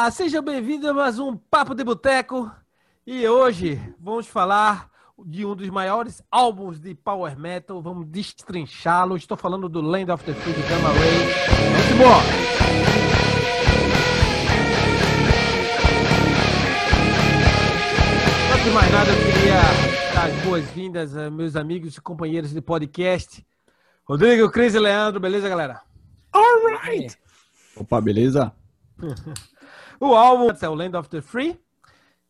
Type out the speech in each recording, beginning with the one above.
Olá, seja bem-vindo a mais um Papo de Boteco. E hoje vamos falar de um dos maiores álbuns de power metal. Vamos destrinchá-lo. Estou falando do Land of the Free de Gamma Ray. Vamos embora! Antes de mais nada, eu queria dar as boas-vindas a meus amigos e companheiros de podcast. Rodrigo, Cris e Leandro, beleza, galera? Alright! Opa, beleza? o álbum é o Land of the Free,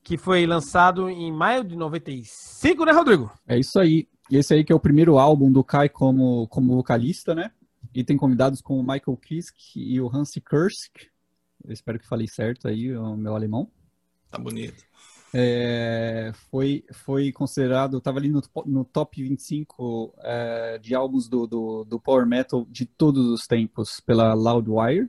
que foi lançado em maio de 95, né, Rodrigo? É isso aí. E esse aí que é o primeiro álbum do Kai como, como vocalista, né? E tem convidados como o Michael Kisk e o Hansi Kursk. Eu espero que falei certo aí, o meu alemão. Tá bonito. É, foi, foi considerado, estava ali no, no top 25 é, de álbuns do, do, do, Power Metal de todos os tempos pela Loudwire.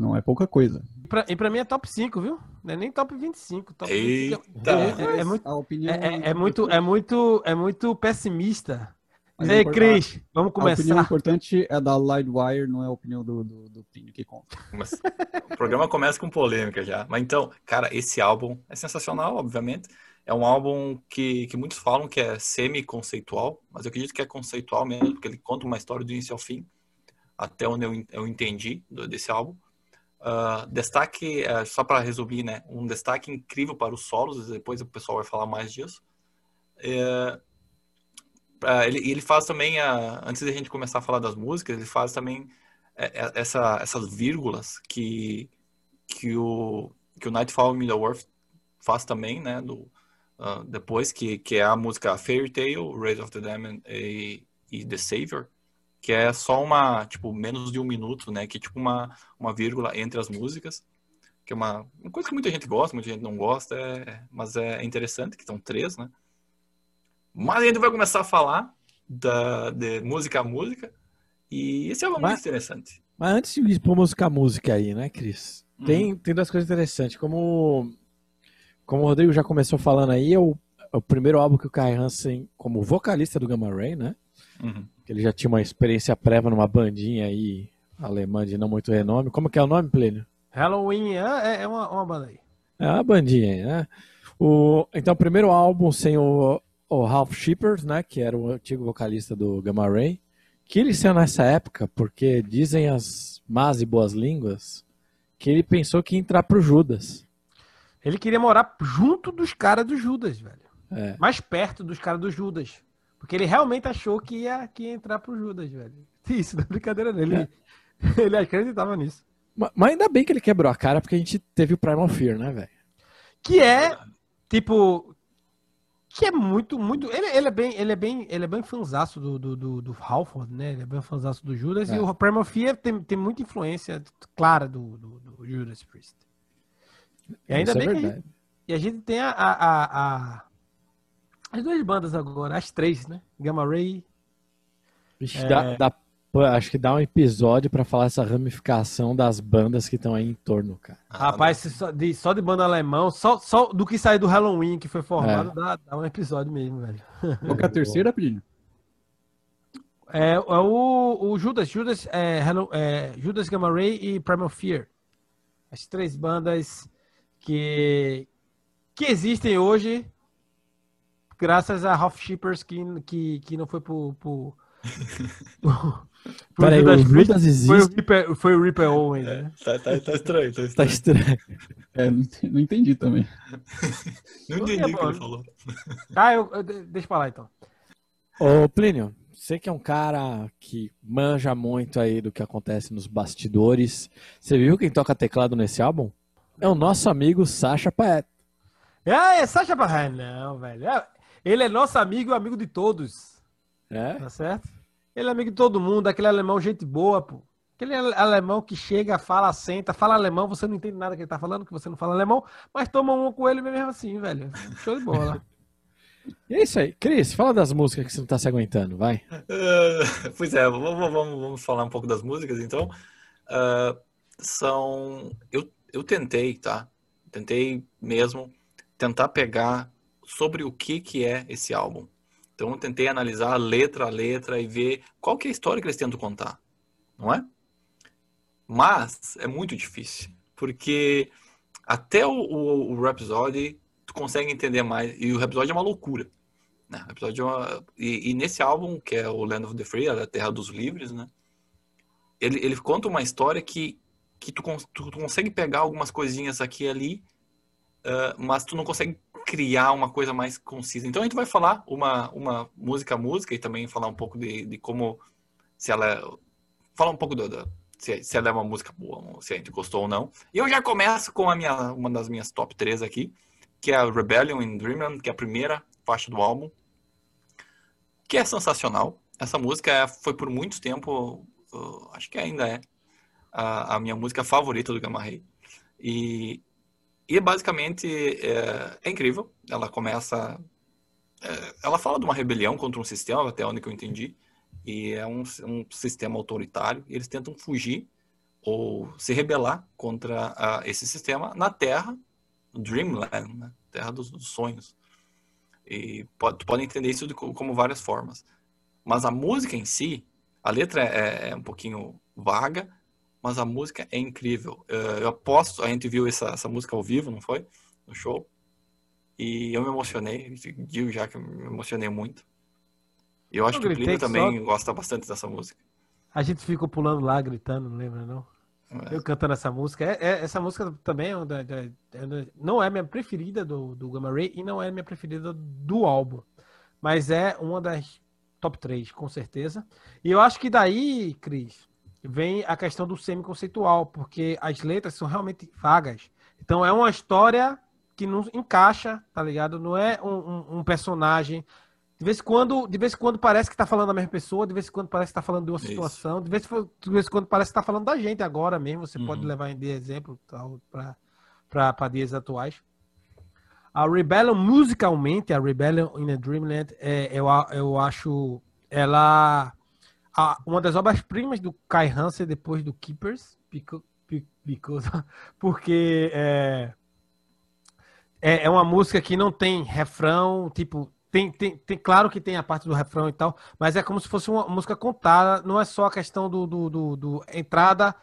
Não é pouca coisa. Pra, e pra mim é top 5, viu? Não é nem top 25. Top Eita! 25 é, é, é, muito, a opinião é, é, muito, é, muito, é muito pessimista. Mas Ei, Cris, vamos começar. A opinião importante é da Livewire, não é a opinião do, do, do Pinho que conta. Mas, o programa começa com polêmica já. Mas então, cara, esse álbum é sensacional, obviamente. É um álbum que, que muitos falam que é semi-conceitual, mas eu acredito que é conceitual mesmo, porque ele conta uma história do início ao fim, até onde eu, eu entendi desse álbum. Uh, destaque, uh, só para resumir, né? Um destaque incrível para os solos, depois o pessoal vai falar mais disso. Uh, ele, ele faz também, antes da gente começar a falar das músicas, ele faz também essa, essas vírgulas que, que, o, que o Nightfall Middle-earth faz também, né? Do, ah, depois, que, que é a música Fairy Tale, Raise of the Damned e, e The Savior que é só uma, tipo, menos de um minuto, né? Que é tipo uma, uma vírgula entre as músicas, que é uma, uma coisa que muita gente gosta, muita gente não gosta, é, mas é interessante, que estão três, né? Mas a gente vai começar a falar da, de música a música, e esse é mas, interessante. Mas antes de ir música a música aí, né, Cris? Uhum. Tem, tem duas coisas interessantes. Como, como o Rodrigo já começou falando aí, é o, é o primeiro álbum que o Kai Hansen, como vocalista do Gamma Ray, né? Uhum ele já tinha uma experiência prévia numa bandinha aí alemã de não muito renome. Como que é o nome, Plínio? Halloween, é, é uma, uma banda aí. É uma bandinha aí, né? O, então, o primeiro álbum sem o, o Ralph Shippers, né, que era o antigo vocalista do Gamma Ray, que ele saiu nessa época porque dizem as más e boas línguas que ele pensou que ia entrar pro Judas. Ele queria morar junto dos caras do Judas, velho. É. Mais perto dos caras do Judas. Porque ele realmente achou que ia, que ia entrar pro Judas, velho. Isso, não é brincadeira dele. É. Ele acreditava nisso. Mas, mas, ainda bem que ele quebrou a cara, porque a gente teve o Primal Fear, né, velho? Que é, tipo. Que é muito, muito. Ele, ele é bem, ele é bem, ele é bem fanzaço do, do, do, do Halford, né? Ele é bem fanzaço do Judas. É. E o Primal Fear tem, tem muita influência clara do, do, do Judas Priest. E ainda Isso é bem é que. A gente, e a gente tem a, a, a as duas bandas agora, as três, né? Gamma Ray. Ixi, é... dá, dá, acho que dá um episódio para falar essa ramificação das bandas que estão aí em torno, cara. Ah, Rapaz, só de, só de banda alemão, só, só do que saiu do Halloween que foi formado, é. dá, dá, um episódio mesmo, velho. Qual que é a terceira, Plínio? É, é o, o Judas, Judas, é, Hello, é, Judas Gamma Ray e Primal Fear. As três bandas que, que existem hoje graças a Ralph Shippers que, que, que não foi pro. pro, pro Peraí, o Judas existe. Foi o Ripper, foi o Ripper Owen, é, né? Tá, tá, tá, estranho, tá estranho. Tá estranho. É, não, entendi também. não entendi o que ele falou. Ah, eu, eu, deixa pra lá então. Ô, Plínio, você que é um cara que manja muito aí do que acontece nos bastidores. Você viu quem toca teclado nesse álbum? É o nosso amigo Sasha Paet. Ah, é Sasha Paet. Não, velho. É, ele é nosso amigo e amigo de todos. É? Tá certo? Ele é amigo de todo mundo, aquele alemão gente boa, pô. Aquele alemão que chega, fala, senta, fala alemão, você não entende nada que ele tá falando, que você não fala alemão, mas toma um com ele mesmo assim, velho. Show de bola. E é isso aí. Cris, fala das músicas que você não tá se aguentando, vai. Uh, pois é, vamos, vamos, vamos, falar um pouco das músicas, então. Uh, são... Eu, eu tentei, tá? Tentei mesmo tentar pegar sobre o que, que é esse álbum. Então eu tentei analisar letra a letra e ver qual que é a história que eles tentam contar, não é? Mas é muito difícil, porque até o, o, o Rhapsody tu consegue entender mais, e o Rhapsody é uma loucura. Né? O episódio é uma... e, e, nesse álbum, que é o Land of the Free, a Terra dos Livres, né? Ele, ele conta uma história que, que tu, tu, tu consegue pegar algumas coisinhas aqui e ali, uh, mas tu não consegue criar uma coisa mais concisa. Então a gente vai falar uma, uma música a música e também falar um pouco de, de como se ela é, falar um pouco do, do se, se, ela é uma música boa, se a gente gostou ou não. E eu já começo com a minha, uma das minhas top 3 aqui, que é a Rebellion in Dreamland, que é a primeira faixa do álbum que é sensacional. Essa música foi por muito tempo, uh, acho que ainda é, a, a, minha música favorita do Gamma Ray. E, e basicamente é, é, incrível. Ela começa. É, ela fala de uma rebelião contra um sistema, até onde eu entendi. E é um, um sistema autoritário. E eles tentam fugir ou se rebelar contra uh, esse sistema na Terra, Dreamland, né? Terra dos, dos sonhos. E pode, pode entender isso de, como várias formas. Mas a música em si, a letra é, é um pouquinho vaga, mas a música é incrível. Eu aposto, a gente viu essa, essa música ao vivo, não foi? No show. E eu me emocionei, digo já que eu me emocionei muito. E eu acho eu que o Plínio também só... gosta bastante dessa música. A gente ficou pulando lá, gritando, não lembra não? É. Eu cantando essa música. É, é, essa música também é, é, não é minha preferida do, do Gamma Ray e não é minha preferida do álbum. Mas é uma das top 3, com certeza. E eu acho que daí, Cris, vem a questão do semi-conceitual, porque as letras são realmente vagas. Então é uma história que não encaixa, tá ligado? Não é um, um, um personagem de vez em quando, de vez em quando parece que está falando da mesma pessoa, de vez em quando parece que está falando de uma situação, de vez, de vez em quando parece que está falando da gente agora mesmo. Você uhum. pode levar de exemplo para dias atuais. A Rebellion, musicalmente, a Rebellion in a Dreamland, é, eu, eu acho ela a, uma das obras-primas do Kai Hansen depois do Keepers, because, because, porque é, é, é uma música que não tem refrão, tipo, tem, tem, tem, claro que tem a parte do refrão e tal, mas é como se fosse uma música contada, não é só a questão do, do, do, do entrada,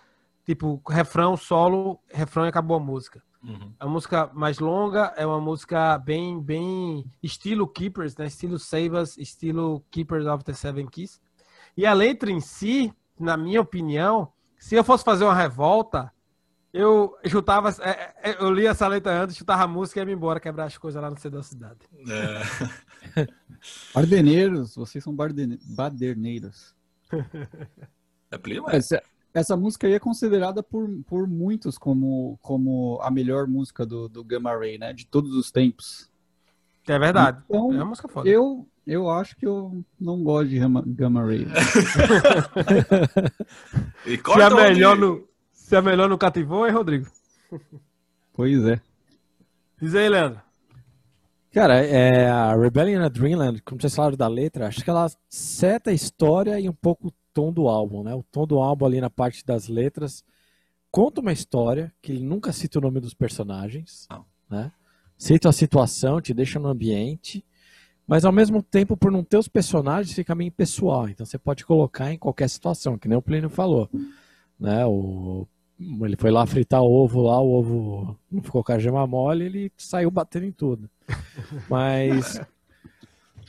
tipo, refrão, solo, refrão e acabou a música. Uhum. É uma música mais longa, é uma música bem, bem estilo Keepers, né? Estilo Save Us, estilo Keepers of the Seven Keys. E a letra em si, na minha opinião, se eu fosse fazer uma revolta, eu chutava, é, é, eu li essa letra antes, chutava a música e ia embora quebrar as coisas lá no centro da cidade. É. Bardeneiros, vocês são baderneiros. É prima? Essa, essa música aí é considerada por, por muitos como, como a melhor música do, do Gamma Ray, né? De todos os tempos. É verdade. Então, é uma música foda. Eu, eu acho que eu não gosto de Gamma Ray. e Se é melhor no se é melhor no cativou, é Rodrigo. Pois é. Diz aí, Leandro. Cara, é, a Rebellion in Dreamland, como vocês falaram da letra, acho que ela seta a história e um pouco o tom do álbum, né? O tom do álbum ali na parte das letras conta uma história que ele nunca cita o nome dos personagens, não. né? Cita a situação, te deixa no ambiente, mas ao mesmo tempo, por não ter os personagens, fica meio pessoal. Então você pode colocar em qualquer situação, que nem o Plínio falou. Né? O ele foi lá fritar ovo lá, o ovo não ficou com a gema mole, ele saiu batendo em tudo. Mas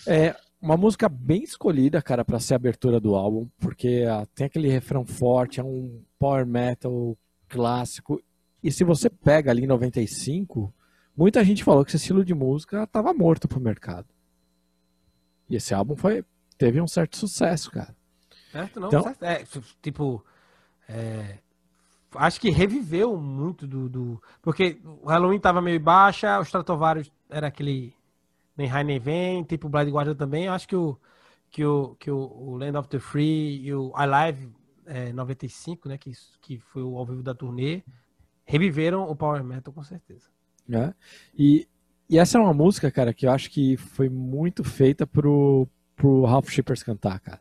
é uma música bem escolhida, cara, para ser a abertura do álbum, porque ah, tem aquele refrão forte, é um power metal clássico. E se você pega ali em 95, muita gente falou que esse estilo de música estava morto pro mercado. E esse álbum foi teve um certo sucesso, cara. Certo, não, então, certo. É, tipo, é, acho que reviveu muito do, do, Porque o Halloween tava meio baixa, o Stratovarius era aquele. Nem High nem vem, tipo o Blind Guardian também. Acho que o, que o, que o, o Land of the Free e o Alive é, 95, né? Que, que foi o ao vivo da turnê, reviveram o Power Metal com certeza. É. E, e essa é uma música, cara, que eu acho que foi muito feita pro, pro Ralph Shippers cantar, cara.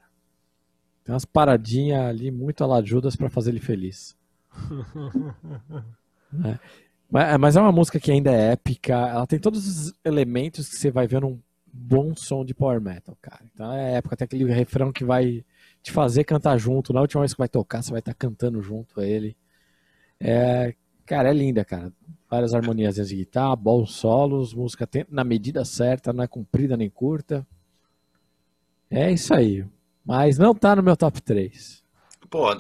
Tem umas paradinhas ali muito alajudas para fazer ele feliz. é. Mas é uma música que ainda é épica. Ela tem todos os elementos que você vai ver num bom som de power metal, cara. Então é época, tem aquele refrão que vai te fazer cantar junto. Na última vez que vai tocar, você vai estar cantando junto a ele. É, Cara, é linda, cara. Várias harmonias de guitarra, bons solos, música na medida certa, não é comprida nem curta. É isso aí. Mas não tá no meu top 3. Pô,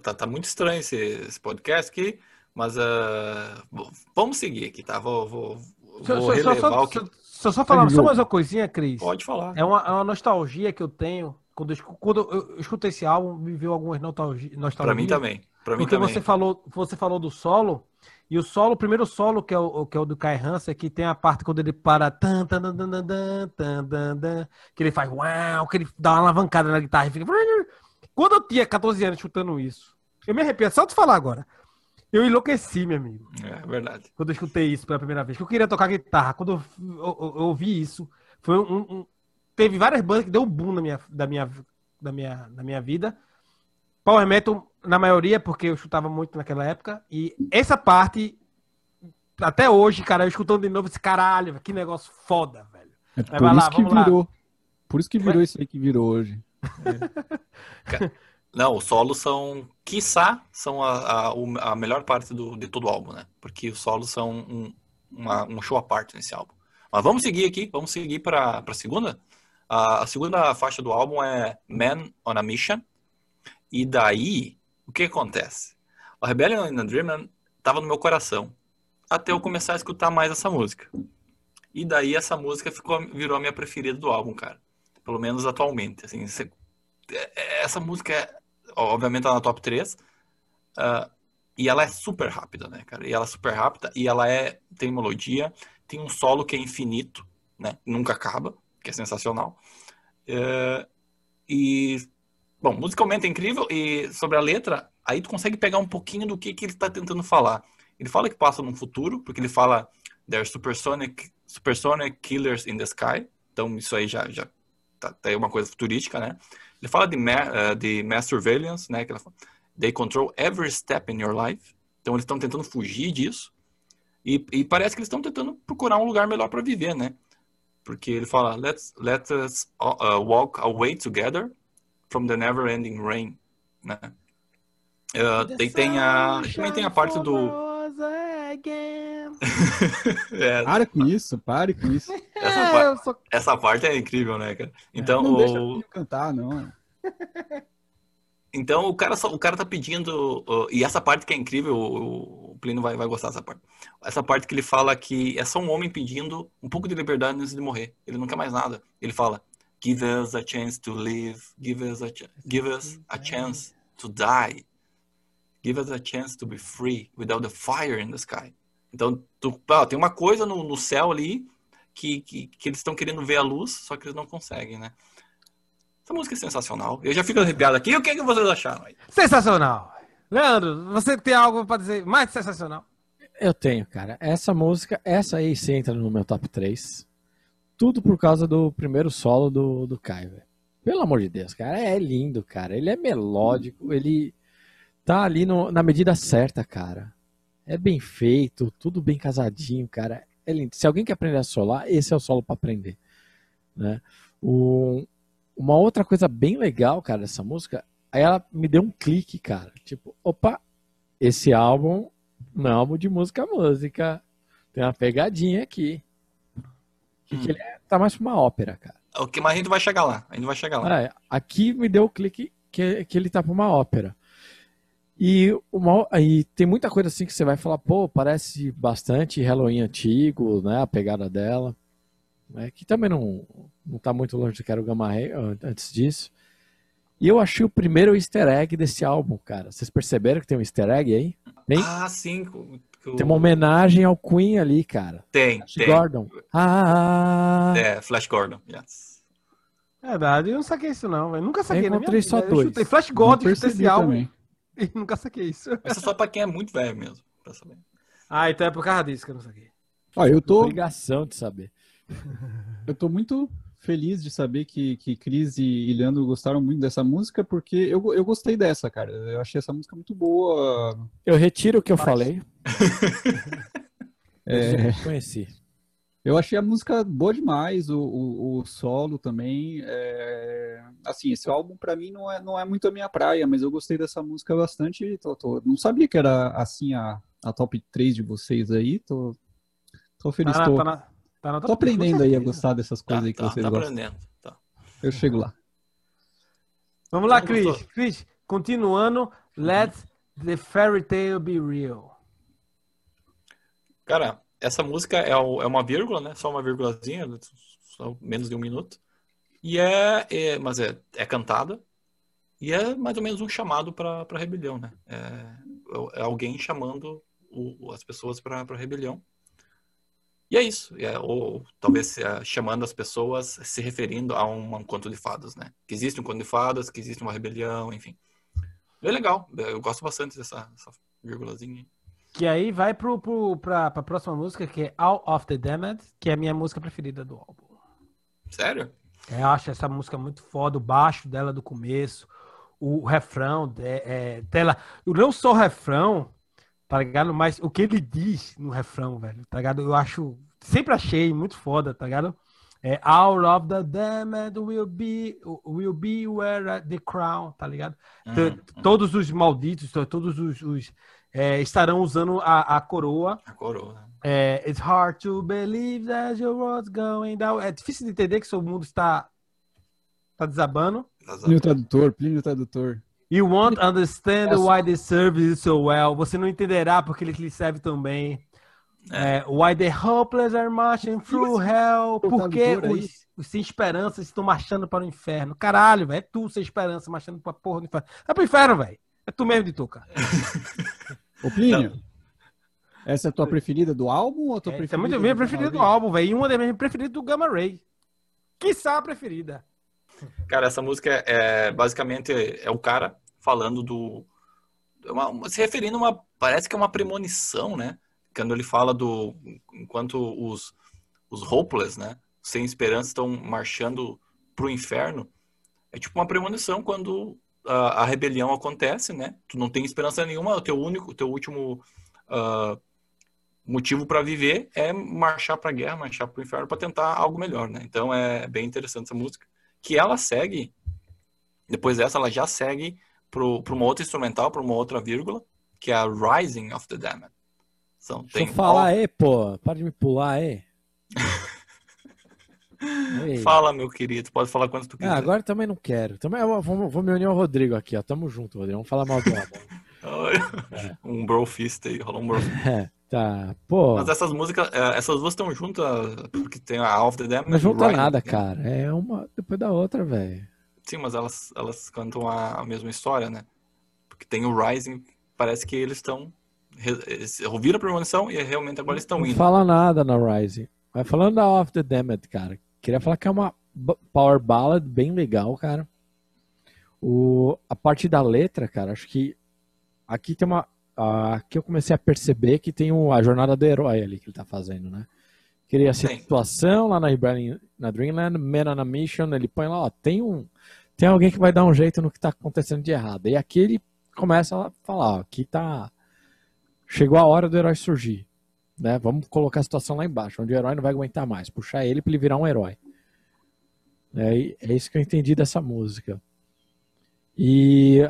tá, tá muito estranho esse, esse podcast aqui, mas v- vamos seguir aqui, tá? Vou, vou, vou só, relevar só, o que só, só, só falar só mais uma coisinha, Cris. pode falar. É uma, é uma nostalgia que eu tenho. Quando eu, quando eu escuto esse álbum, me veio algumas nostalgia, Pra nostalgias. mim também. Pra mim Porque também. você falou, você falou do solo, e o solo, o primeiro solo, que é o, que é o do Kai Hansen, é que tem a parte quando ele para. Tan, tan, tan, tan, tan, tan, tan, que ele faz uau, que ele dá uma alavancada na guitarra e fica. Quando eu tinha 14 anos chutando isso, eu me arrependo, só de falar agora. Eu enlouqueci, meu amigo. É, é verdade. Quando eu escutei isso pela primeira vez, que eu queria tocar guitarra. Quando eu, ouvi isso, foi um, um, teve várias bandas que deu um boom na minha, da, minha, da, minha, da minha vida. Power Metal na maioria, porque eu chutava muito naquela época. E essa parte, até hoje, cara, eu escutando de novo esse caralho, que negócio foda, velho. É vai por lá, isso que vamos lá. virou. Por isso que virou isso aí que virou hoje. Não, os solos são, quiçá, são a, a, a melhor parte do, de todo o álbum, né? Porque os solos são um, uma- um show à parte nesse álbum. Mas vamos seguir aqui, vamos seguir para a segunda. A, a segunda faixa do álbum é Man on a Mission. E daí, o que acontece? A Rebellion in Dreamland estava no meu coração, até eu começar a escutar mais essa música. E daí essa música ficou, virou a minha preferida do álbum, cara. Pelo menos atualmente. Assim, você- é- essa música é, obviamente, tá na top 3. ah, e ela é super rápida, né, cara? E ela é super rápida e ela é tem melodia, tem um solo que é infinito, né? Nunca acaba, que é sensacional. É, e bom, musicalmente é incrível e sobre a letra, aí tu consegue pegar um pouquinho do que que ele está tentando falar. Ele fala que passa num futuro, porque ele fala there's supersonic supersonic killers in the sky. Então isso aí já já tá, tá uma coisa futurística, né? Ele fala de, ma eh, de mass surveillance, né? Que ela fala, They control every step in your life. Então eles estão tentando fugir disso. E, e parece que eles estão tentando procurar um lugar melhor para viver, né? Porque ele fala, let's let us uh, walk away together from the never-ending rain, né? Uh, daí tem a também tem a parte do é, Pare com isso, pare com isso. essa, É, par- sou- essa parte é incrível, né, cara? Então não o- deixa o cantar, não. Então o cara, só- o cara tá pedindo. uh, e essa parte que é incrível, o, o Plínio vai, vai gostar dessa parte. Essa parte que ele fala que é só um homem pedindo um pouco de liberdade antes de morrer. Ele não quer mais nada. Ele fala: Give us a chance to live. Give us a, give us a chance to die. Give us a chance to be free without the fire in the sky. Então tu, ah, tem uma coisa no, no céu ali que, que, que eles estão querendo ver a luz, só que eles não conseguem, né? Essa música é sensacional. Eu já fico arrepiado aqui. O que, que vocês acharam aí? Sensacional. Leandro, você tem algo pra dizer mais sensacional? Eu tenho, cara. Essa música, essa aí se entra no meu top 3. Tudo por causa do primeiro solo do, do Kai, velho. Pelo amor de Deus, cara. É lindo, cara. Ele é melódico, ele tá ali no- na medida certa, cara. É bem feito, tudo bem casadinho, cara. É lindo. Se alguém quer aprender a solar, esse é o solo pra aprender. Né? O- uma outra coisa bem legal, cara, dessa música, aí ela me deu um clique, cara. Tipo, opa, esse álbum não é um álbum de música música. Tem uma pegadinha aqui. Que ele é- tá mais pra uma ópera, cara. O que mais a gente vai chegar lá? A gente vai chegar lá. É, aqui me deu o clique que, que ele tá pra uma ópera. E, uma, e tem muita coisa assim que você vai falar, pô, parece bastante Halloween antigo, né? A pegada dela. Né, que também não, não tá muito longe do que era o Gamma Ray an- antes disso. E eu achei o primeiro easter egg desse álbum, cara. Vocês perceberam que tem um easter egg aí? Tem, Ah, sim. O- o- tem uma homenagem ao Queen ali, cara. Tem, Flash tem. Gordon. Ah, É, Flash Gordon. Yes. Verdade, eu não saquei isso não, eu nunca saquei Eu minha encontrei só Eu dois. chutei Flash chutei esse álbum também. e nunca saquei isso. Isso é só pra quem é muito velho mesmo. Pra saber. Ah, então é por causa disso que eu não saquei. Ó, eu tô, obrigação de saber. eu tô muito feliz de saber que, que Cris e, Leandro gostaram muito dessa música, porque eu, eu gostei dessa, cara. Eu achei essa música muito boa. Eu retiro o que eu falei. É, Eu conheci. eu achei a música boa demais, o, o, o solo também. é, assim, esse álbum pra mim não é, não é muito a minha praia, mas eu gostei dessa música bastante. Tô- tô- não sabia que era assim a, a top 3 de vocês aí. Tô, tô feliz. Tá na- tô, tá na- tá na tô aprendendo aí a gostar dessas Tá, coisas aí que tá, vocês tá gostam. aprendendo. Tá. Eu chego lá. Vamos lá, Chris. gostou? Chris, continuando. Let the fairy tale be real. Cara, essa música é, o- é uma vírgula, né? Só uma vírgulazinha, só menos de um minuto. E é, é- mas é, é cantada. E é mais ou menos um chamado para para rebelião, né? É, é alguém chamando o- as pessoas para para rebelião. E é isso. É, ou talvez é, chamando as pessoas se referindo a um, um conto de fadas, né? Que existe um conto de fadas, que existe uma rebelião, enfim. É legal. Eu gosto bastante dessa, dessa vírgulazinha. Que aí vai pro, pro, pra, pra próxima música, que é All of the Damned, que é a minha música preferida do álbum. Sério? É, Eu acho essa música muito foda, o baixo dela do começo, o refrão de- é, dela. Não só o refrão, tá ligado? Mas o que ele diz no refrão, velho, tá ligado? Eu acho. Sempre achei muito foda, tá ligado? É, All of the damned will be, will be where the crown, tá ligado? Uhum. T- Todos os malditos, to- todos os, os, é, estarão usando a, a coroa. A coroa. né? É, It's hard to believe that your world's going down. É difícil de entender que seu mundo está, está desabando. Plínio Tradutor, Plínio Tradutor. You won't understand Essa- why they serve you so well. Você não entenderá porque ele lhe serve tão bem. É, why the hopeless are marching through hell. Porque aí. os, os sem esperança estão marchando para o inferno. Caralho, velho. É tu sem esperança marchando para porra do inferno. Vai pro inferno, velho. É tu mesmo de tu, cara. Ô, Plínio, essa é a tua preferida do álbum ou a tua É, preferida? é muito minha preferida do álbum, velho. E uma das minhas preferidas do Gamma Ray. Quiçá a preferida. Cara, essa música é basicamente é o cara falando do. é uma- se referindo a uma. Parece que é uma premonição, né? Quando ele fala do. Enquanto os, os hopeless, né? Sem esperança, estão marchando pro inferno. É tipo uma premonição quando a, a rebelião acontece, né? Tu não tem esperança nenhuma, o teu único, o teu último ah, motivo para viver é marchar para guerra, marchar para o inferno para tentar algo melhor, né? Então é bem interessante essa música. Que ela segue, depois dessa, ela já segue para uma outra instrumental, para uma outra vírgula, que é a Rising of the Damned. São, Deixa tem eu falar aí, pô. Para de me pular aí. Ei. Fala, meu querido, pode falar quanto tu quiser. Ah, agora também não quero. Também eu vou, vou me unir ao Rodrigo aqui, ó. Tamo junto, Rodrigo. Vamos falar mal do álbum. Um brofist aí, rolou um brofist. É, tá. Pô, Mas essas músicas, eh, essas duas estão juntas, porque tem a Off the Damned. não e junta nada, cara. É uma depois da outra, velho. Sim, mas elas, elas cantam a, a mesma história, né? Porque tem o Rising, parece que eles estão. ouviram a premonição e realmente agora eles estão Não indo. fala nada na Rising. Mas falando da Off the Damned, cara. Queria falar que é uma power ballad bem legal, cara. O, a parte da letra, cara, acho que aqui tem uma. Aqui eu comecei a perceber que tem o- a jornada do herói ali que ele tá fazendo, né? Queria a situação lá na, na Dreamland, Man on a Mission, ele põe lá, ó, tem um. Tem alguém que vai dar um jeito no que tá acontecendo de errado. E aqui ele começa a falar, ó, aqui tá. Chegou a hora do herói surgir né? Vamos colocar a situação lá embaixo, onde o herói não vai aguentar mais, puxar ele para ele virar um herói. É, é isso que eu entendi dessa música. E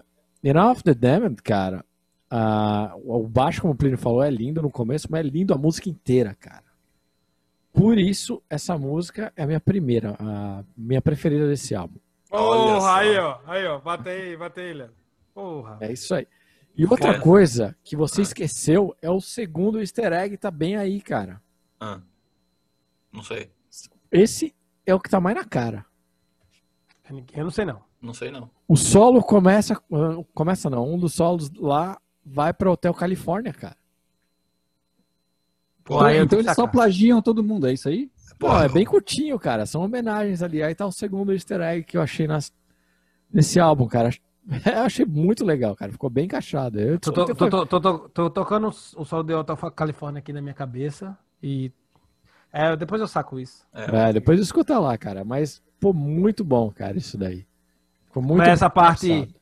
In of the Damned, cara, ah, o baixo, como o Plínio falou, é lindo no começo, mas é lindo a música inteira, cara. Por isso, essa música é a minha primeira, a minha preferida desse álbum. Porra, aí, ó. Aí, ó. Bate aí, bate aí, Léo. Porra. É isso aí. E outra coisa que você Ah. esqueceu é o segundo easter egg, tá bem aí, cara. Ah, não sei. Esse é o que tá mais na cara. Eu não sei, não. Não sei não. O solo começa. ah, Começa não, um dos solos lá vai para Hotel Califórnia, cara. Pô, então que eles só plagiam todo mundo, é isso aí? Pô, é bem curtinho, cara. São homenagens ali. Aí tá o segundo easter egg que eu achei nas, nesse álbum, cara. Eu achei muito legal, cara. Ficou bem encaixado. Eu, Tô, tô, tô, tô, tô, tô- tô tocando o solo de Hotel Califórnia aqui na minha cabeça e. É, depois eu saco isso. É, depois escuta lá, cara. Mas, pô, muito bom, cara, isso daí. Ficou muito Mas essa parte.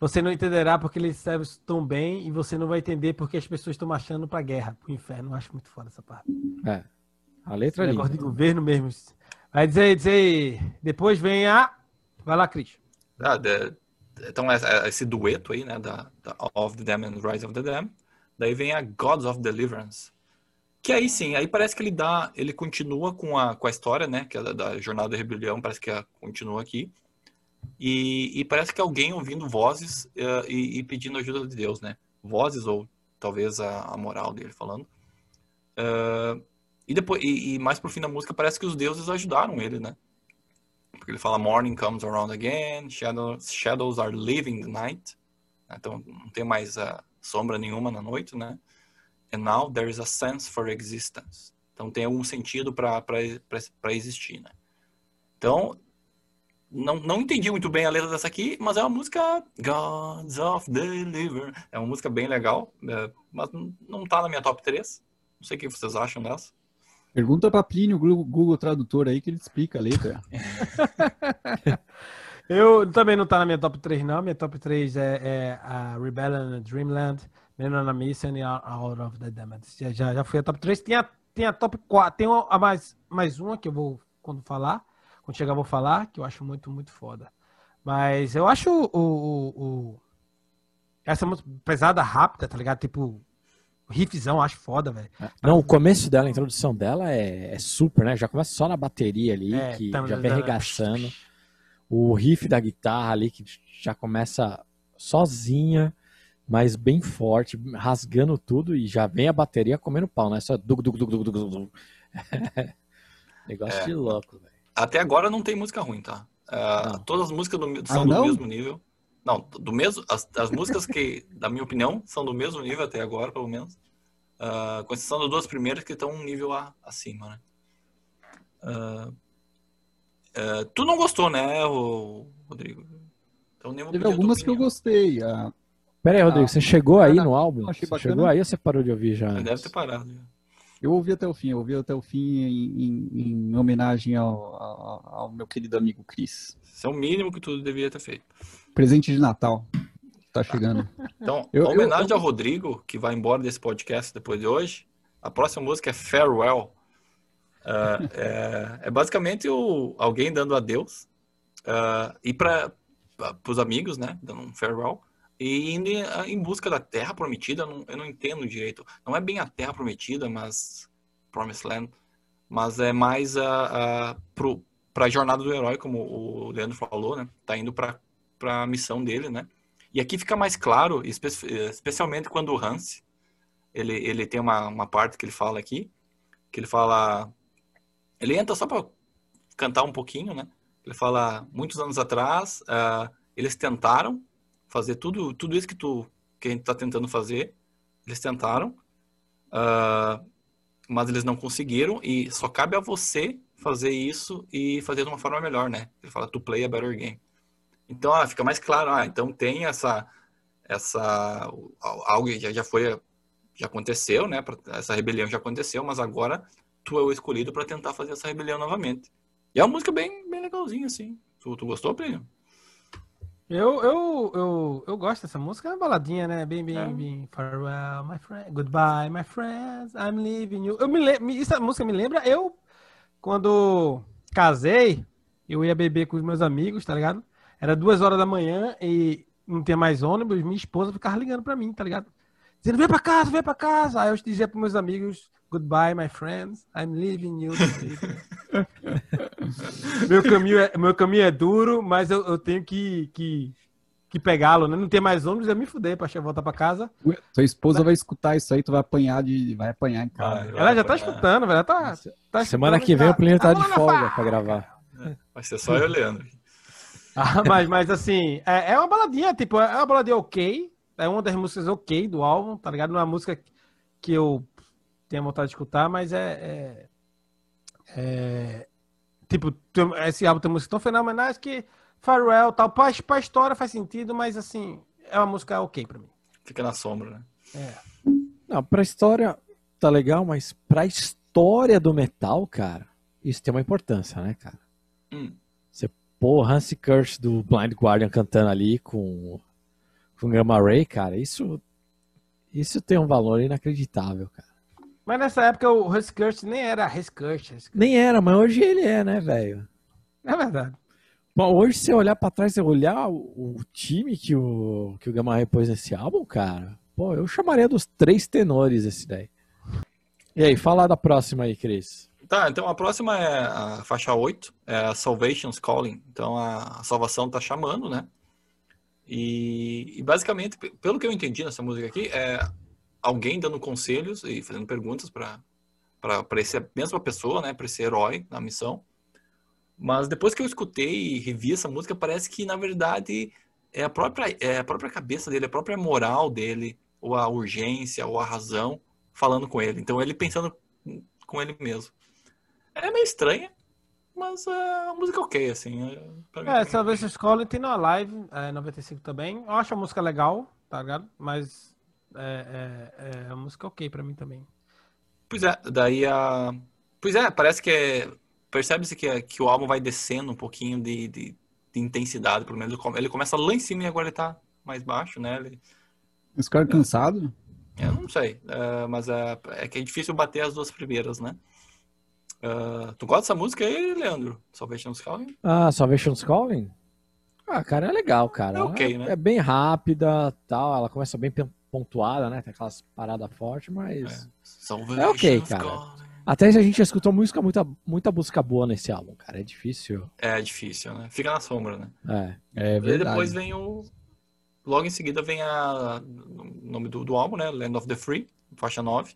Você não entenderá porque eles servem tão bem e você não vai entender porque as pessoas estão marchando pra guerra, pro inferno. Eu acho muito foda essa parte. É. A letra ali. negócio de governo mesmo. Vai dizer, dizer. Depois vem a. Vai lá, Cris. Ah, de- então essa- esse dueto aí, né, da, da Of the Dam and Rise of the Dam, Daí vem a Gods of Deliverance. Que aí sim, aí parece que ele dá, ele continua com a, com a história, né? Que é da, da Jornada da Rebelião, parece que a, continua aqui. E, e, parece que alguém ouvindo vozes uh, e, e, pedindo ajuda de Deus, né? Vozes ou talvez a, a moral dele falando. Uh, e depois e, e, mais pro fim da música parece que os deuses ajudaram ele, né? Porque ele fala Morning comes around again, shadows, shadows are leaving the night. Então não tem mais uh, sombra nenhuma na noite, né? And now there is a sense for existence. Então tem algum sentido para existir, né? Então não, não entendi muito bem a letra dessa aqui, mas é uma música Gods of Deliver. É uma música bem legal, é, mas não tá na minha top 3. Não sei o que vocês acham dessa. Pergunta para Plínio, o Google Tradutor aí, que ele explica a letra. Eu também não tá na minha top 3, não. Minha top 3 é, é a Rebellion Dreamland, Men on a Mission e Out of the Damned. Já, já, já fui a top 3. Tem a, tem a top 4. Tem a mais, mais uma que eu vou, quando falar, quando chegar, eu vou falar, que eu acho muito, muito foda. Mas eu acho o, o, o essa música pesada, rápida, tá ligado? Tipo, riffzão, acho foda, velho. É. Não, o começo dela, a introdução dela é, é super, né? Já começa só na bateria ali, é, que já vem arregaçando. O riff da guitarra ali, que já começa sozinha, mas bem forte, rasgando tudo, e já vem a bateria comendo pau, né? Só dug, dug, dug, dug, dug, dug. Negócio é. de louco, velho. Até agora não tem música ruim, tá? Uh, todas as músicas do, são ah, do mesmo nível. Não, do mesmo. As, as músicas que, na minha opinião, são do mesmo nível até agora, pelo menos. Uh, com exceção das duas primeiras que estão um nível a, acima, né? Uh, uh, tu não gostou, né, Rodrigo? Então, Teve algumas que eu gostei. A... Pera aí, Rodrigo, você chegou aí no álbum? Você chegou aí ou você parou de ouvir já? Deve ter parado. Eu ouvi até o fim, eu ouvi até o fim em, em, em homenagem ao, ao, ao, meu querido amigo Cris. Isso é o mínimo que tu deveria ter feito. Presente de Natal. Tá chegando. Então, eu, homenagem eu, eu... ao Rodrigo, que vai embora desse podcast depois de hoje. A próxima música é Farewell. Uh, é, é, basicamente o, alguém dando adeus. Uh, e para os amigos, né? Dando um farewell e indo em busca da Terra Prometida, eu não, eu não entendo direito. Não é bem a Terra Prometida, mas Promised Land, mas é mais a, a para a jornada do herói, como o Leandro falou, né? Tá indo para a missão dele, né? E aqui fica mais claro, espe especialmente quando o Hans, ele, ele tem uma, uma parte que ele fala aqui, que ele fala, ele entra só para cantar um pouquinho, né? Ele fala, muitos anos atrás, uh, eles tentaram fazer tudo, tudo isso que, tu, que a gente está tentando fazer. Eles tentaram, uh, mas eles não conseguiram e só cabe a você fazer isso e fazer de uma forma melhor, né? Ele fala to play a better game. Então, ah, fica mais claro, ah, então tem essa essa algo já já foi já aconteceu, né? Essa rebelião já aconteceu, mas agora tu é o escolhido para tentar fazer essa rebelião novamente. E é uma música bem bem legalzinha assim. Tu, tu gostou, Plínio? Eu, eu, eu, eu gosto dessa música, é uma baladinha, né? Bem, bem, é. bem. Farewell, my friend. Goodbye, my friends. I'm leaving you. Eu me lembro, essa música me lembra eu, quando casei, eu ia beber com os meus amigos, tá ligado? Era duas horas da manhã e não tinha mais ônibus, minha esposa ficava ligando pra mim, tá ligado? Dizendo, vem pra casa, vem pra casa. Aí eu dizia pros meus amigos, goodbye, my friends. I'm leaving you. meu, caminho é, meu caminho é duro, mas eu, eu tenho que, que, que pegá-lo, né? Não tem mais ônibus, eu me fudei pra voltar pra casa. Tua esposa vai escutar isso aí, tu vai apanhar de. Vai apanhar em casa. Vai, vai ela já tá escutando, velho. Tá, tá Semana que vem o Plínio tá de folga pra gravar. Vai ser só eu, Leandro. ah, mas, mas assim, é, é uma baladinha, tipo, é uma baladinha ok. É uma das músicas ok do álbum, tá ligado? Não é uma música que eu tenho vontade de escutar, mas é, é é, tipo, esse álbum tem músicas tão fenomenais que Farewell, tal, pra, pra história faz sentido, mas assim, é uma música ok pra mim. Fica na sombra, né? É. Não, pra história tá legal, mas pra história do metal, cara, isso tem uma importância, né, cara? Hum. Você pô Hansi Kirsch do Blind Guardian cantando ali com, com Gamma Ray, cara, isso, isso tem um valor inacreditável, cara. Mas nessa época o Huskurt nem era Huskurt. Nem era, mas hoje ele é, né, velho? É verdade. Bom, hoje se olhar pra trás, você olhar o, o, time que o, que o Gamma Ray pôs nesse álbum, cara, Pô, eu chamaria dos três tenores esse daí. E aí, fala da próxima aí, Cris. Tá, então a próxima é a faixa 8, é a Salvation's Calling. Então a salvação tá chamando, né? E, e basicamente, pelo que eu entendi nessa música aqui, é alguém dando conselhos e fazendo perguntas para para essa mesma pessoa, né, para esse herói na missão. Mas depois que eu escutei e revi essa música, parece que na verdade é a própria é a própria cabeça dele, a própria moral dele, ou a urgência, ou a razão falando com ele. Então ele pensando com ele mesmo. É meio estranha, mas é uma música ok, assim. é- mim, É. Salvation Scholar tem na live, é, 95 também. Eu acho a música legal, tá ligado? Mas é, é, é a música ok pra mim também. Pois é, daí a. Pois é, parece que é. Percebe-se que, é- que o álbum vai descendo um pouquinho de, de, de intensidade, pelo menos. Ele come- Ele começa lá em cima e agora ele tá mais baixo, né? Ele, Os caras cansados? eu não sei, é, mas é, é que é difícil bater as duas primeiras, né? É, tu gosta dessa música aí, Leandro? Salvation Calling? Ah, Salvation's Calling? Ah, cara, é legal, cara. É né? É bem rápida, tal. Ela começa bem pontuada, né? Tem aquelas paradas fortes, mas... Salvation É ok, cara. Até a gente já escutou música, muita, muita música boa nesse álbum, cara. É difícil. É difícil, né? Fica na sombra, né? É. É E verdade. depois vem o. Logo em seguida vem a... o nome do, do álbum, né? Land of the Free, faixa 9.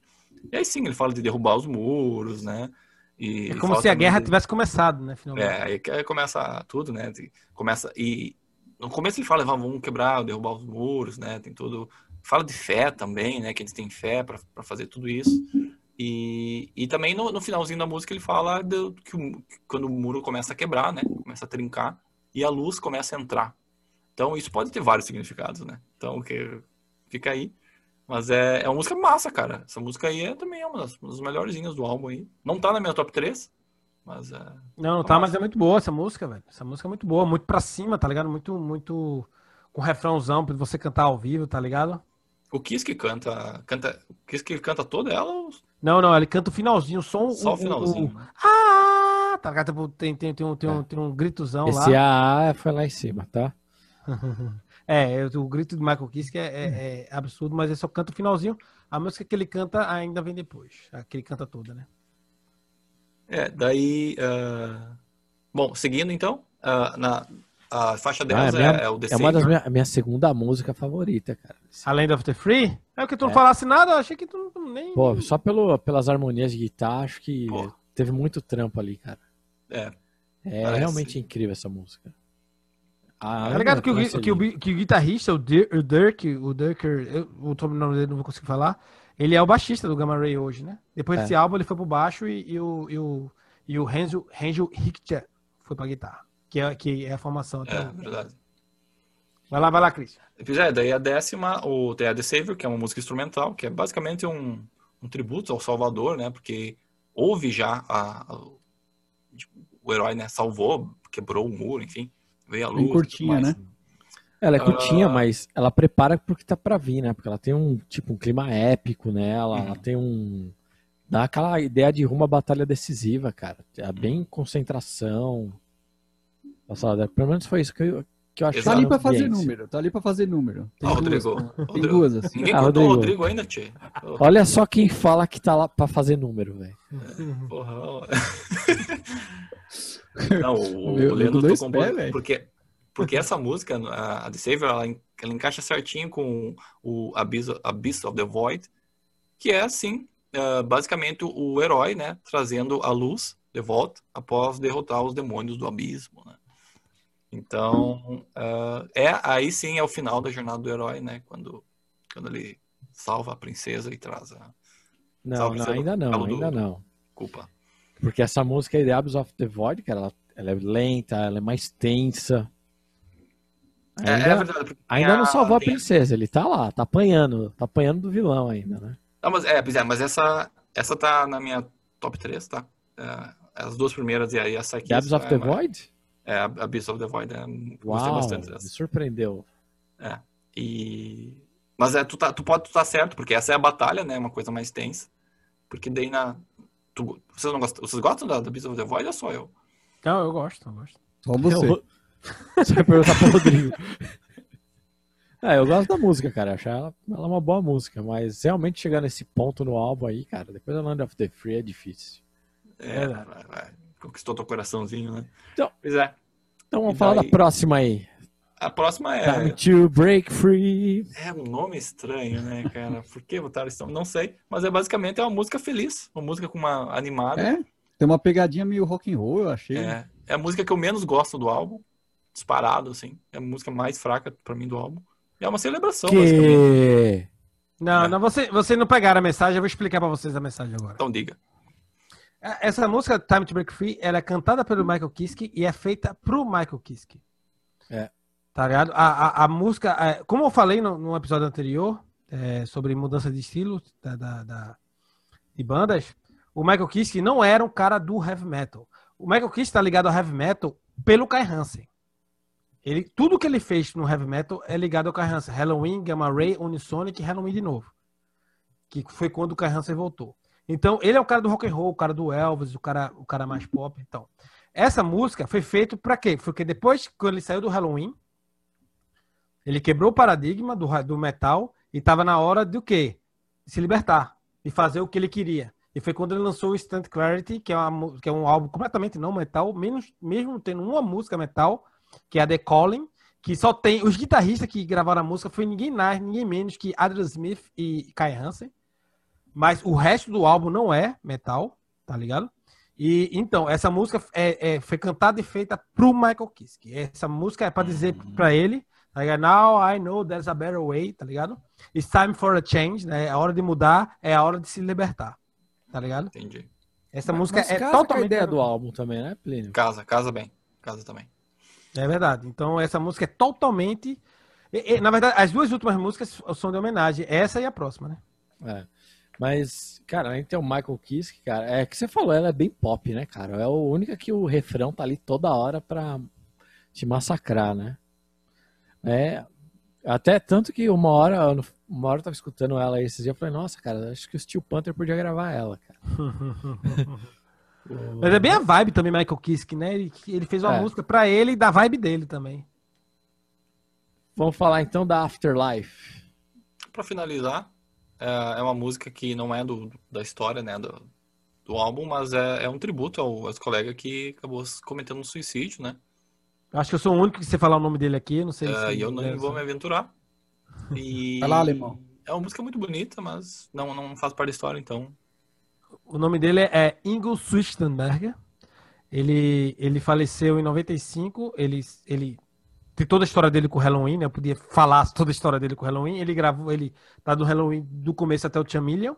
E aí sim, ele fala de derrubar os muros, né? E É como se a guerra de- tivesse começado, né? Finalmente. É, aí que- começa tudo, né? Começa. E no começo ele fala, vamos quebrar, derrubar os muros, né? Tem tudo. Fala de fé também, né? Que eles têm fé para fazer tudo isso. E, e também no, no finalzinho da música ele fala do, que, o- que quando o muro começa a quebrar, né? Começa a trincar e a luz começa a entrar. Então isso pode ter vários significados, né? Então que fica aí. Mas é, é uma música massa, cara. Essa música aí é também é uma das, uma das melhorzinhas do álbum aí. Não tá na minha top 3, mas é, Não, não tá, mas é muito boa essa música, velho. Essa música é muito boa, muito pra cima, tá ligado? Muito, muito. Com refrãozão pra você cantar ao vivo, tá ligado? O Kiss que canta, canta, o Kiss que canta toda ela ou Não, não, ele canta o finalzinho, o som. só o finalzinho? né? Ah, tá? Tipo, Tem, tem, tem, um, tem, um, tem um gritozão lá. Esse A foi lá em cima, tá? É, o grito do Michael Kiss que é, é- é absurdo, mas ele só canta o finalzinho. A música que ele canta ainda vem depois. A que ele canta toda, né? É, daí, ah, bom, seguindo então, ah, na a faixa Ah, 10 é, é, minha, é o The é uma das Savior. minha, minha segunda música favorita, cara. A Land of the Free? É o que tu não É. falasse nada, eu achei que tu nem. Pô, só pelo, pelas harmonias de guitarra, acho que Pô. teve muito trampo ali, cara. É, É Parece. realmente incrível essa música. Ah, Tá ligado que o, que, o, que o guitarrista, o, Dir- o Dirk, o Dirker, eu, o sobrenome dele não vou conseguir falar, ele é o baixista do Gamma Ray hoje, né? Depois É. desse álbum ele foi pro baixo e, e o, e o, e o Renzo, Renzo Richter foi pra guitarra, que é, que é a formação. até é, hoje. verdade. Vai lá, vai lá, Cris. Pois é, daí a décima, o tem a The Savior, que é uma música instrumental, que é basicamente um, um tributo ao Salvador, né? Porque houve já a, a- o herói, né? Salvou, quebrou o muro, enfim, veio a luz. Bem e curtinha, né? Ela é curtinha, Ah. mas ela prepara pro que tá pra vir, né? Porque ela tem um, tipo, um clima épico nela, Uhum. ela tem um... Dá aquela ideia de rumo à batalha decisiva, cara. É Uhum. bem concentração. Nossa, pelo menos foi isso que eu, que eu achei. Exato. Tá ali pra fazer ambiente. número, tá ali pra fazer número. Tem Ah, duas, Rodrigo, Tem Rodrigo. duas, assim. Ninguém Ah, Rodrigo. Rodrigo ainda, Tchê. Ô, Olha só quem fala que tá lá pra fazer número, velho. Porra. ó. Não, o, Meu, o Leandro tocou um velho. porque porque essa música, a, a The Savior, ela, ela encaixa certinho com o Abyss, Abyss of the Void, que é assim, ah, basicamente o herói, né, trazendo a luz de volta após derrotar os demônios do abismo, né? Então, ah, é aí sim é o final da jornada do herói, né, quando quando ele salva a princesa e traz a Não, não ainda não, Fala do- ainda não. culpa. Porque essa música aí, The Abyss of the Void, cara, ela, ela é lenta, ela é mais tensa. É, é Ainda, verdade. ainda não salvou a princesa, ele tá lá, tá apanhando, tá apanhando do vilão ainda, né? Não, mas, é, pois é, mas essa, essa tá na minha top 3, tá? É, as duas primeiras e aí essa aqui. The Abyss of é, the Void? É, a Abyss of the Void. É, gostei Uau, bastante me dessa. surpreendeu. E... Mas é, tu, tá, tu pode estar certo, porque essa é a batalha, né? Uma coisa mais tensa. Porque daí na. Tu, vocês, não gostam, vocês gostam da, da Abyss of the Void ou só eu? Não, eu gosto, eu gosto. Só você. Eu- Você vai perguntar pro Rodrigo. É, eu gosto da música, cara. Acho ela, ela uma boa música, mas realmente chegar nesse ponto no álbum aí, cara, depois da Land of the Free é difícil. É, vai, vai. Conquistou teu coraçãozinho, né? Então- pois é. Então vamos E falar daí? da próxima aí. A próxima é. Time to break free. É um nome estranho, né, cara? Por que botaram nome? Não sei. Mas é basicamente é uma música feliz. Uma música com uma animada. É, tem uma pegadinha meio rock and roll, eu achei. É, é a música que eu menos gosto do álbum. Disparado, assim. É a música mais fraca pra mim do álbum. E é uma celebração, basicamente. Que... Não, É. não, você, você não pegaram a mensagem, eu vou explicar pra vocês a mensagem agora. Então diga. É, Essa música, Time to Break Free, ela é cantada pelo Michael Kiske e é feita pro Michael Kiske. É. Tá ligado? A, a, a música, é, como eu falei no, no episódio anterior, é, sobre mudança de estilo da, da- da- de bandas, o Michael Kiske não era um cara do heavy metal. O Michael Kiske tá ligado ao heavy metal pelo Kai Hansen. Ele, tudo que ele fez no heavy metal é ligado ao Kai Hansen. Halloween, Gamma Ray, Unisonic e Halloween de novo. Que foi quando o Kai Hansen voltou. Então, ele é o cara do rock and roll, o cara do Elvis, o cara, o cara mais pop. Então, essa música foi feita pra quê? Porque depois, quando ele saiu do Halloween, ele quebrou o paradigma do, do metal e tava na hora do quê? De se libertar, de fazer o que ele queria. E foi quando ele lançou o Instant Clarity, que é, uma que é um álbum completamente não metal, menos, mesmo tendo uma música metal, que é a The Calling, que só tem. Os guitarristas que gravaram a música foi ninguém mais, ninguém menos que Adrian Smith e Kai Hansen. Mas o resto do álbum não é metal, tá ligado? E então, essa música é, é- foi cantada e feita pro Michael Kiske. Essa música é pra dizer pra ele, tá ligado? Now I know there's a better way, tá ligado? It's time for a change, né? É a hora de mudar, é a hora de se libertar, tá ligado? Entendi. Essa Mas- música mas é casa com a totalmente ideia do álbum também, né, Plínio? Casa, casa bem. Casa também. É verdade. Então, essa música é totalmente. e- e, na verdade, as duas últimas músicas são de homenagem. Essa e a próxima, né? É. Mas, cara, a gente tem o Michael Kiske, cara. É que você falou, ela é bem pop, né, cara? É a única que o refrão tá ali toda hora pra te massacrar, né? É. Até tanto que uma hora, eu- uma hora eu tava escutando ela aí esses dias, eu falei, nossa, cara, acho que o Steel Panther podia gravar ela, cara. Mas é bem a vibe também, Michael Kiske, né? Ele, ele fez uma É. música pra ele e da vibe dele também. Vamos falar então da Afterlife. Pra finalizar, é é uma música que não é do, da história, né, do, do álbum, mas é, é um tributo ao, aos colegas que acabou cometendo um suicídio, né? Acho que eu sou o único que você falar o nome dele aqui, não sei É, se. e eu não vou me aventurar. E Vai lá, alemão. É uma música muito bonita, mas não, não faz parte da história, então. O nome dele é Ingo Swichtenberger. Ele, ele faleceu em 95. Ele, ele tem toda a história dele com o Halloween, né? Eu podia falar toda a história dele com o Halloween. Ele gravou, ele tá do Halloween do começo até o Chameleon.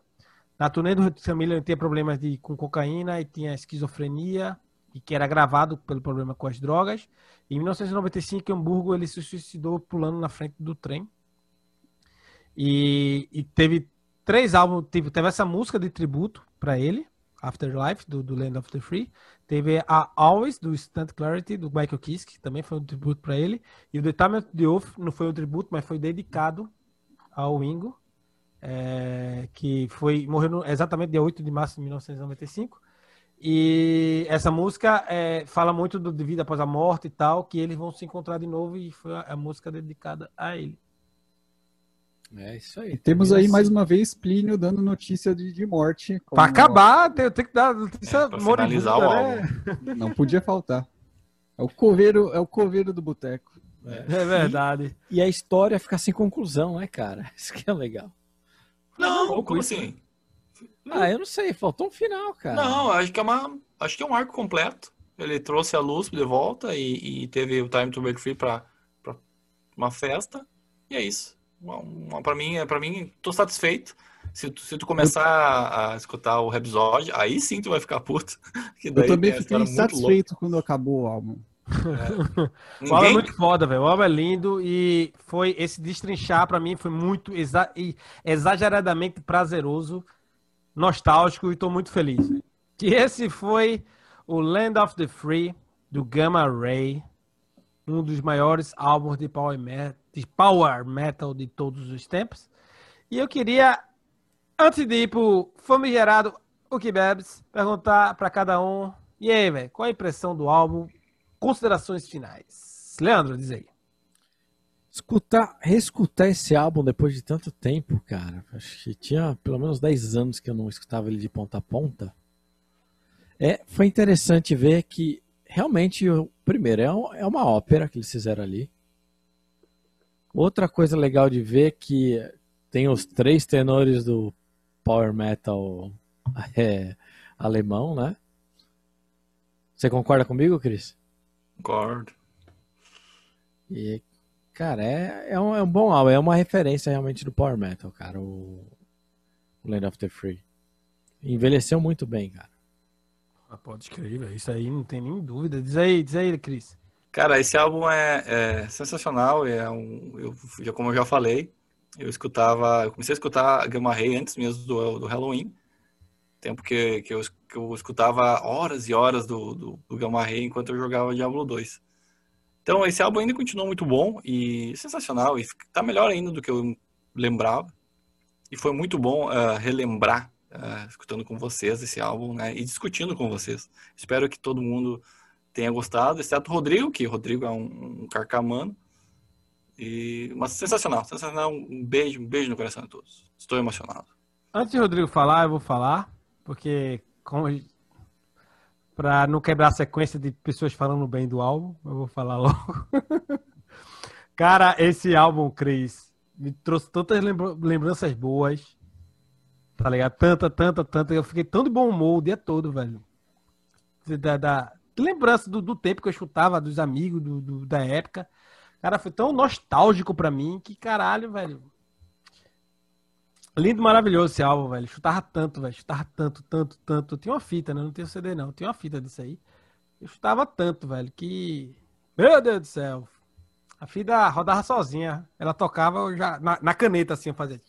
Na turnê do Chameleon ele tinha problemas de, com cocaína e tinha esquizofrenia, e que era gravado pelo problema com as drogas. Em 1995, em Hamburgo, ele se suicidou pulando na frente do trem. E, e teve três álbuns, teve, teve essa música de tributo pra ele, Afterlife, do, do Land of the Free. Teve a Always, do Instant Clarity, do Michael Kiske, que também foi um tributo pra ele. E o The Time of the Oath não foi um tributo, mas foi dedicado ao Ingo, é, que foi morreu no- exatamente dia 8 de março de 1995. E essa música é, fala muito do, de vida após a morte e tal, que eles vão se encontrar de novo e foi a, a música dedicada a ele. É isso aí. E temos aí Termina mais assim. uma vez Plínio dando notícia de, de morte. como Pra acabar, tem, tem que dar notícia É, pra finalizar o moribunda, né? Não podia faltar. É o coveiro, é o coveiro do boteco. É verdade. E a história fica sem conclusão, né, cara? Isso que é legal. Não, como isso, assim? Ah, eu não sei, faltou um final, cara. Não, acho que é uma. Acho que é um arco completo. Ele trouxe a luz de volta e, e teve o Time to Break Free pra, pra uma festa. E é isso. Pra mim, é- pra mim, tô satisfeito. Se tu, se tu começar a, a escutar o episódio, aí sim tu vai ficar puto. Que Eu também a fiquei insatisfeito quando acabou o álbum. O álbum é muito foda, velho. O álbum é lindo e foi esse destrinchar pra mim foi muito exa- e exageradamente prazeroso, nostálgico e tô muito feliz. Que esse foi o Land of the Free do Gamma Ray, um dos maiores álbuns de power metal, de power metal de todos os tempos. E eu queria antes de ir pro famigerado o que bebes, perguntar pra cada um, e aí, velho, qual a impressão do álbum? Considerações finais. Leandro, diz aí. Escutar, reescutar esse álbum depois de tanto tempo, cara. Acho que tinha pelo menos 10 anos que eu não escutava ele de ponta a ponta. É, foi interessante ver que realmente, primeiro, é, é uma ópera que eles fizeram ali. Outra coisa legal de ver é que tem os três tenores do power metal é, alemão, né? Você concorda comigo, Cris? Concordo. E, cara, é, é, um, é um bom álbum, é uma referência realmente do Power Metal, cara, o, o Land of the Free. Envelheceu muito bem, cara. Ah, pode crer, velho. Isso aí não tem nem dúvida. Diz aí, diz aí, Cris. Cara, esse álbum é, é sensacional. É um, eu, já, como eu já falei, eu escutava, eu comecei a escutar Gamma Ray antes mesmo do, do Halloween. Tempo que, que, eu, que eu escutava horas e horas do, do, do Gamma Ray enquanto eu jogava Diablo 2. Então, esse álbum ainda continua muito bom e sensacional. E tá melhor ainda do que eu lembrava. E foi muito bom uh, relembrar, uh, escutando com vocês esse álbum, né? E discutindo com vocês. Espero que todo mundo tenha gostado, exceto o Rodrigo, que o Rodrigo é um, um carcamano. E, mas sensacional, sensacional. Um beijo, um beijo no coração de todos. Estou emocionado. Antes de Rodrigo falar, eu vou falar, porque para não quebrar a sequência de pessoas falando bem do álbum, eu vou falar logo. Cara, esse álbum, Cris, me trouxe tantas lembra- lembranças boas. Tá ligado? Tanta, tanta, tanta. Eu fiquei tão de bom humor o dia todo, velho. Da, da- lembrança do, do tempo que eu escutava, dos amigos, do, do- da época. Cara, foi tão nostálgico pra mim que caralho, velho. Lindo, maravilhoso esse álbum, velho. Chutava tanto, velho. Chutava tanto, tanto, tanto. Eu tinha uma fita, né? Não tenho CD, não. Eu tinha uma fita disso aí. Eu chutava tanto, velho, que. Meu Deus do céu. A fita rodava sozinha. Ela tocava já na, na caneta, assim, eu fazia.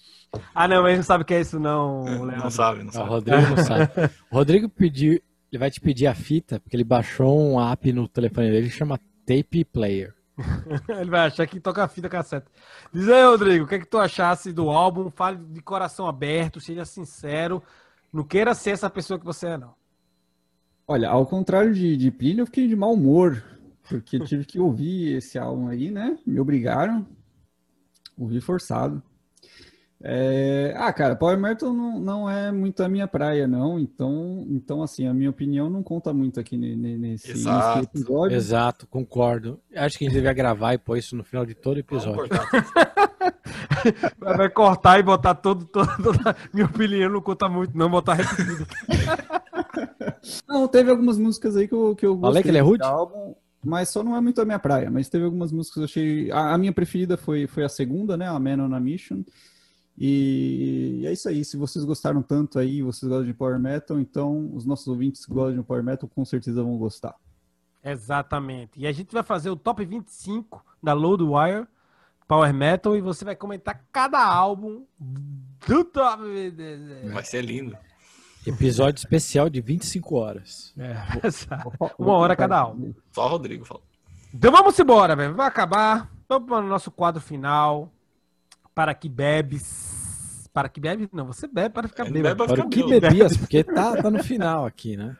Ah, não, mas não sabe o que é isso, não, Leandro. Não sabe, não Ah, O sabe. Rodrigo não sabe. O Rodrigo pediu, ele vai te pedir a fita, porque ele baixou um app no telefone dele que chama Tape Player. Ele vai achar que toca a fita cassete. Diz aí, Rodrigo, o que é que tu achasse do álbum? Fale de coração aberto, seja sincero. Não queira ser essa pessoa que você é, não. Olha, ao contrário de, de Plínio, eu fiquei de mau humor, porque tive que ouvir esse álbum aí, né? Me obrigaram. Ouvi forçado. É, Ah, cara, Power Metal não, não é muito a minha praia, não. Então, então, assim, a minha opinião não conta muito aqui ne- ne- nesse, nesse Exato. episódio. Exato, concordo. Acho que a gente devia gravar e pôr isso no final de todo episódio. Vai cortar e botar todo, todo, toda. Minha opinião não conta muito, não. Botar repetido. Não, teve algumas músicas aí que eu, que eu Falei que ele é rude? álbum, mas só não é muito a minha praia. Mas teve algumas músicas que eu achei. A, a minha preferida foi, foi a segunda, né? A Man on a Mission. E, é isso aí. Se vocês gostaram tanto aí, vocês gostam de Power Metal, então os nossos ouvintes que gostam de Power Metal com certeza vão gostar. Exatamente. E a gente vai fazer o top 25 da Loadwire Power Metal e você vai comentar cada álbum do top. Vai ser lindo. Episódio especial de 25 horas. É, exato. Uma hora cada álbum. Só o Rodrigo falou. Então vamos embora, velho. Vai acabar. Vamos para o nosso quadro final. Para que bebes. Para que bebes? Não, você bebe para ficar Ele bêbado. bebe pra Para ficar que bebias, porque tá, tá no final aqui, né?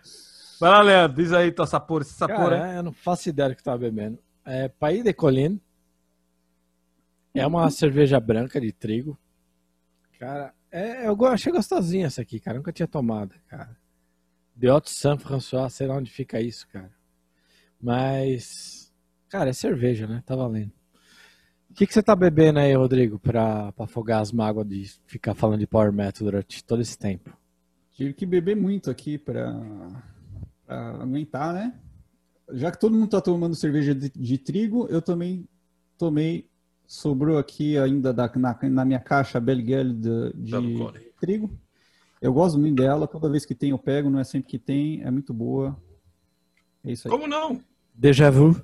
Vai lá, Leandro. Diz aí tua sapor. Esse sapor é. Cara, eu não faço ideia do que tava bebendo. É País de Colline. É uma cerveja branca de trigo. Cara, é, eu achei gostosinha essa aqui, cara. Nunca tinha tomado, cara. De Haute Saint-François, sei lá onde fica isso, cara. Mas, cara, é cerveja, né? Tá valendo. O que, que você tá bebendo aí, Rodrigo, pra, pra afogar as mágoas de ficar falando de Power Metal durante todo esse tempo? Tive que beber muito aqui para aguentar, né? Já que todo mundo tá tomando cerveja de, de trigo, eu também tomei. Sobrou aqui ainda da- na, na minha caixa Belguel de, de trigo. Eu gosto muito dela, toda vez que tem eu pego, não é sempre que tem, é muito boa. É isso aí. Como não? Déjà vu.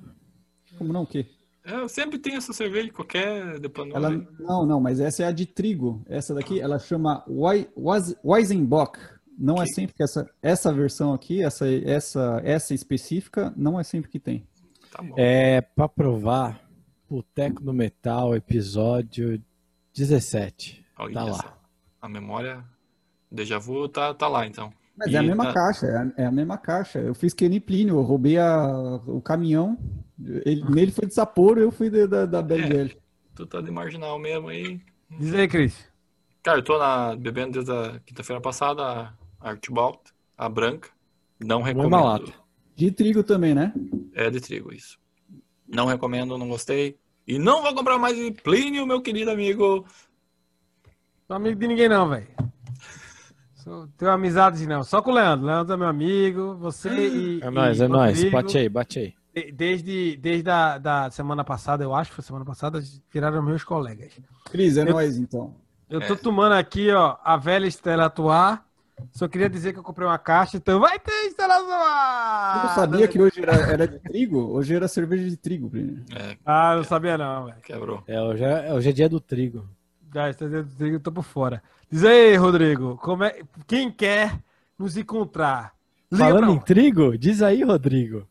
Como não, o quê? É, Eu sempre tenho essa cerveja de qualquer depanagem. Ela, não, não, mas essa é a de trigo. Essa daqui, ela chama Weizenbock. Não é sempre que essa, essa versão aqui, essa, essa, essa específica, não é sempre que tem. Tá bom. É pra provar Boteco do Metal, episódio 17. Olha tá lá. só. A memória déjà vu tá, tá lá, então. Mas E é a mesma tá- caixa, é a, é a mesma caixa. Eu fiz que nem Plínio, eu roubei a, o caminhão, ele, nele foi de Sapporo, eu fui de- da, da Belguel. Tu tá de marginal mesmo aí. Diz aí, Cris. Cara, eu tô na, bebendo desde a quinta-feira passada a Archibald, a branca. Não recomendo. lata. De trigo também, né? É de trigo, isso. Não recomendo, não gostei. E não vou comprar mais de Plínio, meu querido amigo. Sou amigo de ninguém, não, velho. Tenho amizade não. Só com o Leandro. Leandro é meu amigo. Você e. É nóis, e é nóis. Bate aí, bate aí. De- Desde, desde a da semana passada, eu acho que foi semana passada, viraram meus colegas. Cris, é Eu- nóis então. Eu tô É. tomando aqui, ó, a velha Estela Atuar. Só queria dizer que eu comprei uma caixa, então vai ter Estela Atuar! Eu não sabia que hoje era, era de trigo? Hoje era cerveja de trigo, Plínio. É, Ah, não sabia não, velho. quebrou. É, hoje é, hoje é dia do trigo. Já está dentro do trigo, eu tô por fora. Diz aí, Rodrigo, como é, quem quer nos encontrar? Liga Falando pra em trigo, diz aí, Rodrigo.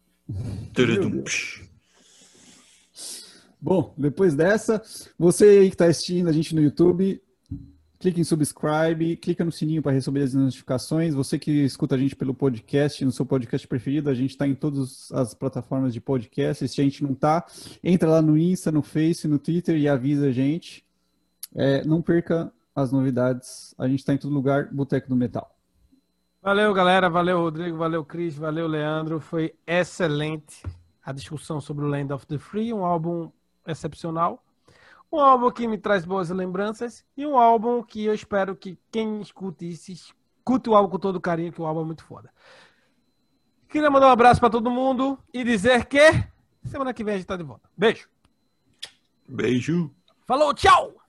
Bom, depois dessa, você aí que está assistindo a gente no YouTube, clique em subscribe, clica no sininho para receber as notificações. Você que escuta a gente pelo podcast, no seu podcast preferido, a gente está em todas as plataformas de podcast. Se a gente não tá, entra lá no Insta, no Face, no Twitter e avisa a gente. É, não perca as novidades. A gente está em todo lugar, Boteco do Metal. Valeu, galera. Valeu, Rodrigo. Valeu, Cris. Valeu, Leandro. Foi excelente a discussão sobre o Land of the Free, um álbum excepcional. Um álbum que me traz boas lembranças e um álbum que eu espero que quem escute isso, escute o álbum com todo carinho, que o álbum é muito foda. Queria mandar um abraço para todo mundo e dizer que semana que vem a gente tá de volta. Beijo. Beijo. Falou, tchau!